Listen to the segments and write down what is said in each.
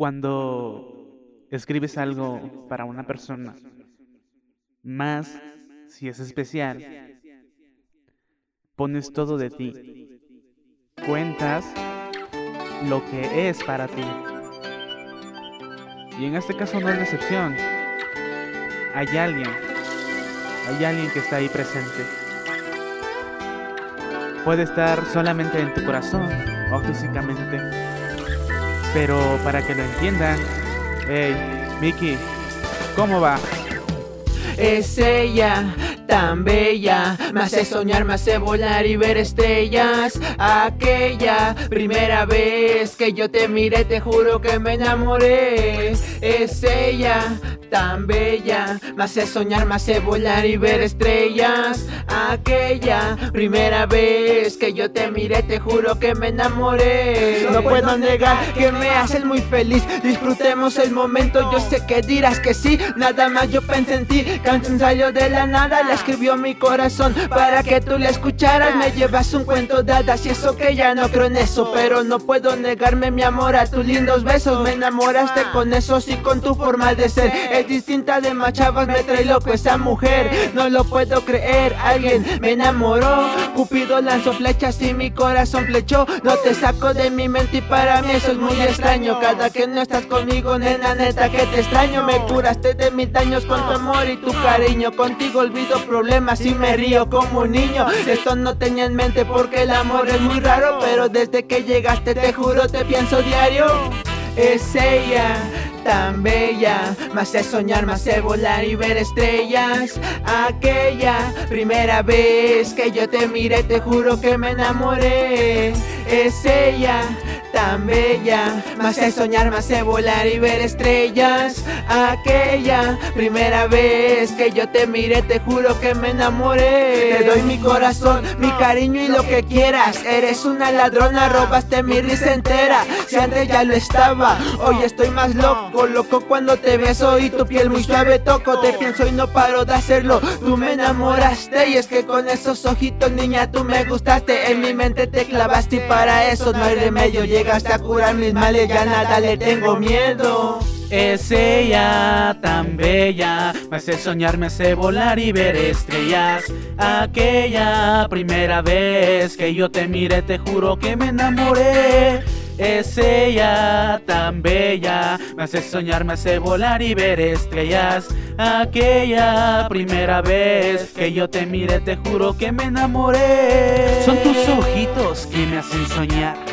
Cuando escribes algo para una persona, más si es especial, pones todo de ti. Cuentas lo que es para ti. Y en este caso no es excepción. Hay alguien, hay alguien que está ahí presente. Puede estar solamente en tu corazón o físicamente. Pero para que lo entiendan, hey, Mickey, ¿cómo va? Es ella, tan bella, me hace soñar, me hace volar y ver estrellas. Aquella primera vez que yo te miré, te juro que me enamoré. Es ella, tan bella, me hace soñar, me hace volar y ver estrellas. Aquella primera vez que yo te miré, te juro que me enamoré. No puedo negar que me haces muy feliz. Disfrutemos el momento, yo sé que dirás que sí. Nada más yo pensé en ti, canción salió de la nada, la escribió mi corazón para que tú la escucharas. Me llevas un cuento de y eso que ya no creo en eso, pero no puedo negarme mi amor a tus lindos besos. Me enamoraste con esos y con tu forma de ser. Es distinta de más chavas, me trae loco esa mujer. No lo puedo creer, alguien me enamoró. Cupido lanzó flechas y mi corazón flechó. No te saco de mi mente y para mí eso es muy extraño. Cada que no estás conmigo, nena, neta que te extraño. Me curaste de mis daños con tu amor y tu cariño. Contigo olvido problemas y me río como un niño. Esto no tenía en mente porque el amor es muy raro. Pero desde que llegaste, te juro, te pienso diario. Es ella tan bella, me hace soñar, me hace volar y ver estrellas. Aquella primera vez que yo te miré, te juro que me enamoré. Es ella tan bella, me hace soñar, me hace volar y ver estrellas. Aquella primera vez que yo te miré, te juro que me enamoré. Te doy mi corazón, mi cariño y lo que quieras. Eres una ladrona, robaste mi risa entera. Si antes ya lo estaba, hoy estoy más loco, loco cuando te beso y tu piel muy suave toco. Te pienso y no paro de hacerlo. Tú me enamoraste y es que con esos ojitos, niña, tú me gustaste. En mi mente te clavaste y para eso no hay remedio. Llegaste a curar mis males, ya nada le tengo miedo. Es ella tan bella, me hace soñar, me hace volar y ver estrellas. Aquella primera vez que yo te miré, te juro que me enamoré. Es ella tan bella, me hace soñar, me hace volar y ver estrellas. Aquella primera vez que yo te miré, te juro que me enamoré. Son tus ojitos que me hacen soñar.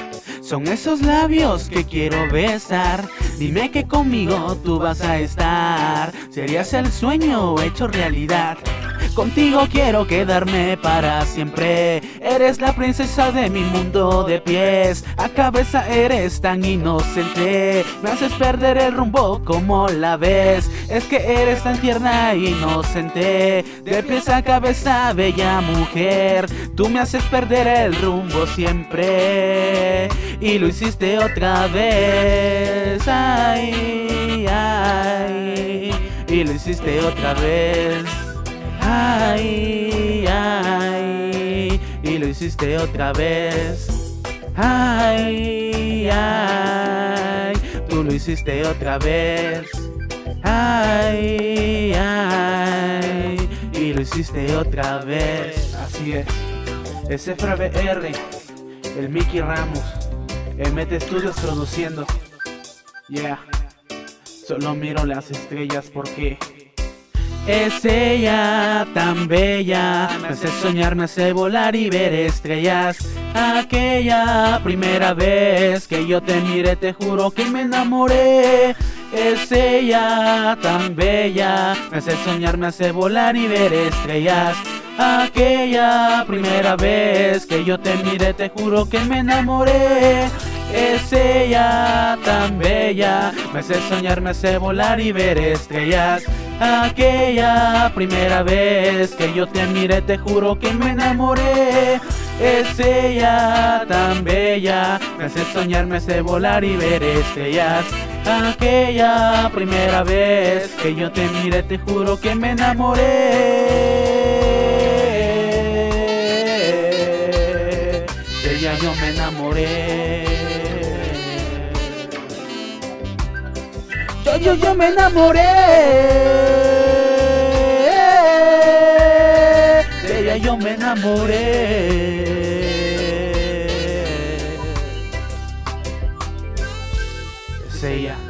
Son esos labios que quiero besar. Dime que conmigo tú vas a estar. Serías el sueño hecho realidad. Contigo quiero quedarme para siempre. Eres la princesa de mi mundo de pies. A cabeza eres tan inocente. Me haces perder el rumbo como la ves. Es que eres tan tierna e inocente. De pies a cabeza, bella mujer. Tú me haces perder el rumbo siempre. Y lo hiciste otra vez. Ay, ay. Y lo hiciste otra vez. Ay, ay, y lo hiciste otra vez. Ay, ay, tú lo hiciste otra vez. Ay, ay, y lo hiciste otra vez. Así es. Es el Mickey Ramos, Mete Studios produciendo. Yeah, solo miro las estrellas porque. Es ella tan bella, me hace soñar, me hace volar y ver estrellas. Aquella primera vez que yo te miré, te juro que me enamoré. Es ella tan bella, me hace soñar, me hace volar y ver estrellas. Aquella primera vez que yo te miré, te juro que me enamoré. Es ella tan bella, me hace soñar, me hace volar y ver estrellas. Aquella primera vez que yo te miré, te juro que me enamoré. Es ella tan bella, me hace soñar, me hace volar y ver estrellas. Aquella primera vez que yo te miré, te juro que me enamoré. De ella yo me enamoré. yo, yo me enamoré. Yo me enamoré. Es ella.